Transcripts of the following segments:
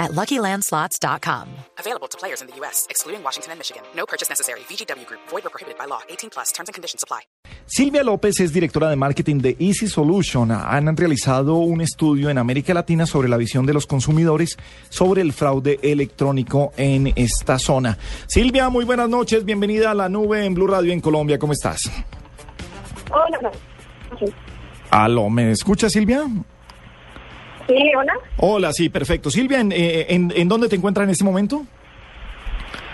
at LuckyLandSlots.com. Available to players in the U.S., excluding Washington and Michigan. No purchase necessary. VGW Group. Void or prohibited by law. 18 plus. Terms and conditions apply. Silvia López es directora de marketing de Easy Solution. Han realizado un estudio en América Latina sobre la visión de los consumidores sobre el fraude electrónico en esta zona. Silvia, muy buenas noches. Bienvenida a la nube en Blue Radio en Colombia. ¿Cómo estás? Hola. Aló, ¿me escucha Silvia? Sí, hola. Hola, sí, perfecto. Silvia, ¿en, eh, en, en dónde te encuentras en este momento?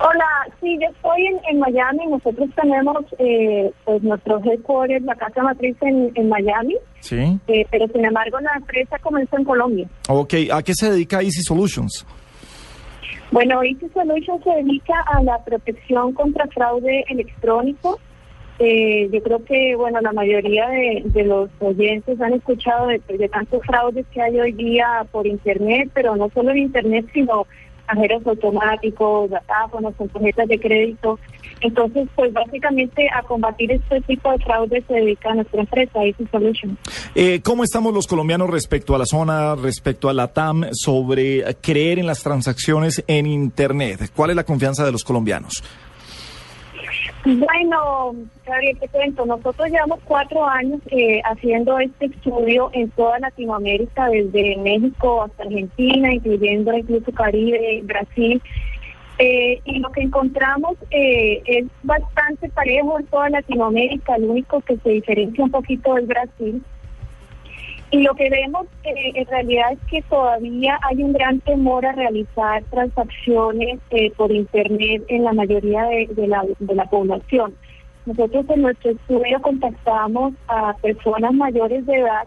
Hola, sí, yo estoy en, en Miami. Nosotros tenemos eh, pues nuestro headquarters, la casa matriz en, en Miami, Sí. eh, pero sin embargo la empresa comenzó en Colombia. Ok, ¿a qué se dedica Easy Solutions? Bueno, Easy Solutions se dedica a la protección contra fraude electrónico. Eh, yo creo que, bueno, la mayoría de, de los oyentes han escuchado de, de tantos fraudes que hay hoy día por Internet, pero no solo en Internet, sino cajeros automáticos, datáfonos con tarjetas de crédito. Entonces, pues básicamente a combatir este tipo de fraude se dedica nuestra empresa, Easy Solutions. Eh, ¿Cómo estamos los colombianos respecto a la zona, respecto a la TAM, sobre creer en las transacciones en Internet? ¿Cuál es la confianza de los colombianos? Bueno, Gabriel, te cuento, nosotros llevamos cuatro años eh, haciendo este estudio en toda Latinoamérica, desde México hasta Argentina, incluyendo incluso Caribe, Brasil. Eh, y lo que encontramos eh, es bastante parejo en toda Latinoamérica, el único que se diferencia un poquito es Brasil. Y lo que vemos eh, en realidad es que todavía hay un gran temor a realizar transacciones eh, por Internet en la mayoría de, la, de la población. Nosotros en nuestro estudio contactamos a personas mayores de edad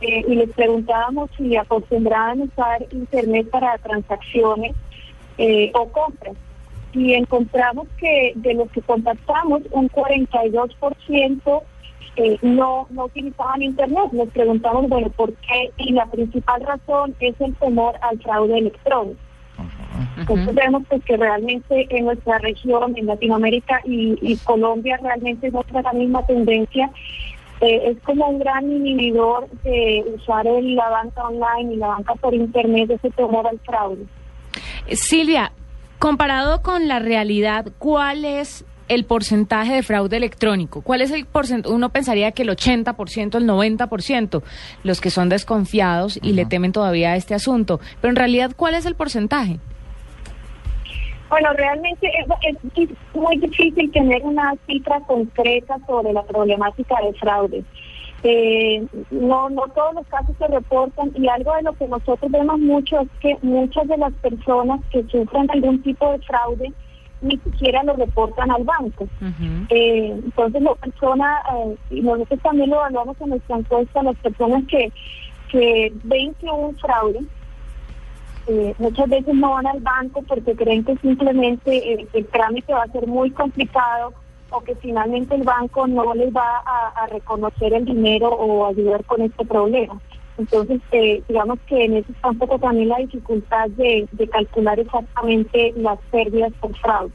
eh, y les preguntábamos si acostumbraban usar Internet para transacciones eh, o compras. Y encontramos que de los que contactamos, un 42% eh, no, no utilizaban Internet. Nos preguntamos, bueno, ¿por qué? Y la principal razón es el temor al fraude electrónico. Entonces vemos pues, que realmente en nuestra región, en Latinoamérica y, y Colombia, realmente no la misma tendencia. Eh, es como un gran inhibidor de usar el- la banca online y la banca por Internet, ese temor al fraude. Silvia, comparado con la realidad, ¿cuál es el porcentaje de fraude electrónico? ¿Cuál es el porcentaje? Uno pensaría que el 80%, el 90%, los que son desconfiados y le temen todavía a este asunto. Pero en realidad, ¿cuál es el porcentaje? Bueno, realmente es, es muy difícil tener una cifra concreta sobre la problemática de fraude. Eh, no, no todos los casos se reportan y algo de lo que nosotros vemos mucho es que muchas de las personas que sufren algún tipo de fraude ni siquiera lo reportan al banco. Eh, entonces la persona, eh, y nosotros también lo evaluamos en nuestra encuesta, las personas que, que ven que hubo un fraude, eh, muchas veces no van al banco porque creen que simplemente el trámite va a ser muy complicado o que finalmente el banco no les va a, a reconocer el dinero o ayudar con este problema. Entonces, eh, digamos que en eso está un poco también la dificultad de, de calcular exactamente las pérdidas por fraude.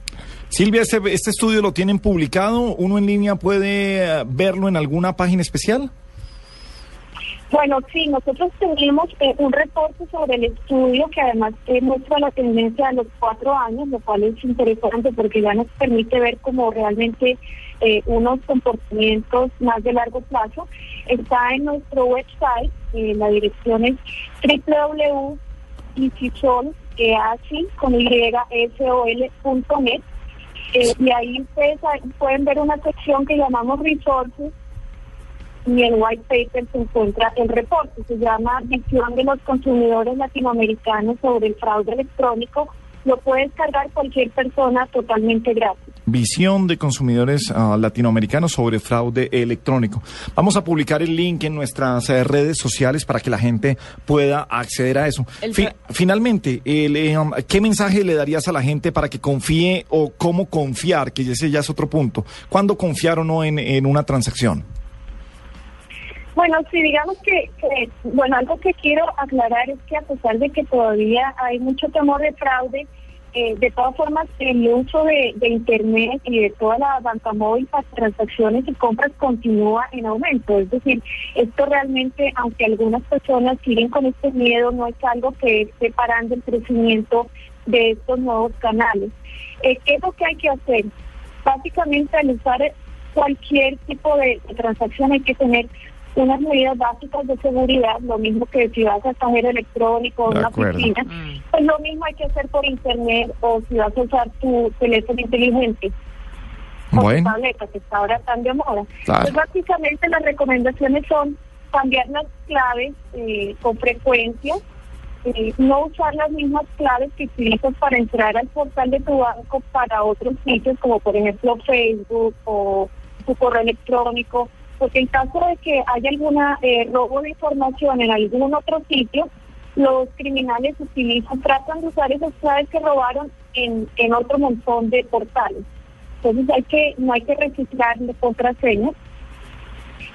Silvia, este, este estudio lo tienen publicado. ¿Uno en línea puede eh, verlo en alguna página especial? Bueno, sí, nosotros tenemos eh, un reporte sobre el estudio que además eh, muestra la tendencia de los cuatro años, lo cual es interesante porque ya nos permite ver cómo realmente eh, unos comportamientos más de largo plazo. Está en nuestro website, eh, la dirección es con y, ahí ustedes pueden ver una sección que llamamos resources y en white paper se encuentra el reporte, se llama Visión de los consumidores latinoamericanos sobre el fraude electrónico lo puede descargar cualquier persona totalmente gratis. Visión de consumidores uh, latinoamericanos sobre fraude electrónico. Vamos a publicar el link en nuestras uh, redes sociales para que la gente pueda acceder a eso. Fi finalmente, el, um, ¿qué mensaje le darías a la gente para que confíe o cómo confiar? Que ese ya es otro punto. ¿Cuándo confiar o no en, en una transacción? Bueno, sí, digamos que, bueno, algo que quiero aclarar es que a pesar de que todavía hay mucho temor de fraude, eh, de todas formas, el uso de, Internet y de toda la banca móvil para transacciones y compras continúa en aumento. Es decir, esto realmente, aunque algunas personas siguen con este miedo, no es algo que esté parando el crecimiento de estos nuevos canales. Eh, ¿Qué es lo que hay que hacer? Básicamente, al usar cualquier tipo de transacción hay que tener unas medidas básicas de seguridad, lo mismo que si vas a cajero electrónico o una oficina, pues lo mismo hay que hacer por internet o si vas a usar tu teléfono inteligente. Bueno. O tu tableta, que está ahora tan de moda. Claro. Pues básicamente las recomendaciones son cambiar las claves eh, con frecuencia, eh, no usar las mismas claves que utilizas para entrar al portal de tu banco para otros sitios, como por ejemplo Facebook o tu correo electrónico, porque en caso de que haya alguna eh, robo de información en algún otro sitio, los criminales utilizan, tratan de usar esas claves que robaron en, en otro montón de portales. Entonces hay que, no hay que registrar contraseñas.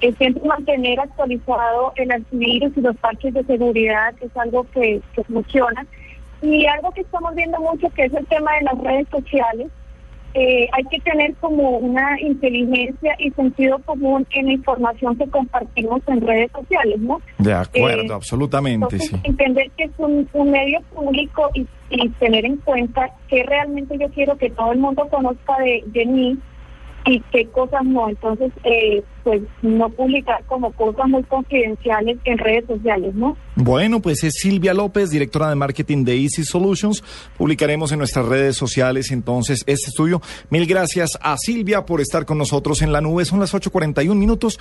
Es siempre mantener actualizado el antivirus y los parches de seguridad es algo que funciona. Y algo que estamos viendo mucho que es el tema de las redes sociales. Eh, hay que tener como una inteligencia y sentido común en la información que compartimos en redes sociales, ¿no? De acuerdo, Eh, absolutamente, Entonces, sí. entender que es un, un medio público y, y tener en cuenta que realmente yo quiero que todo el mundo conozca de, de mí y qué cosas no. Entonces, eh, pues no publicar como cosas muy confidenciales en redes sociales, ¿no? Bueno, pues es Silvia López, directora de marketing de Easy Solutions. Publicaremos en nuestras redes sociales entonces este estudio. Mil gracias a Silvia por estar con nosotros en la nube. Son las 8.41 minutos.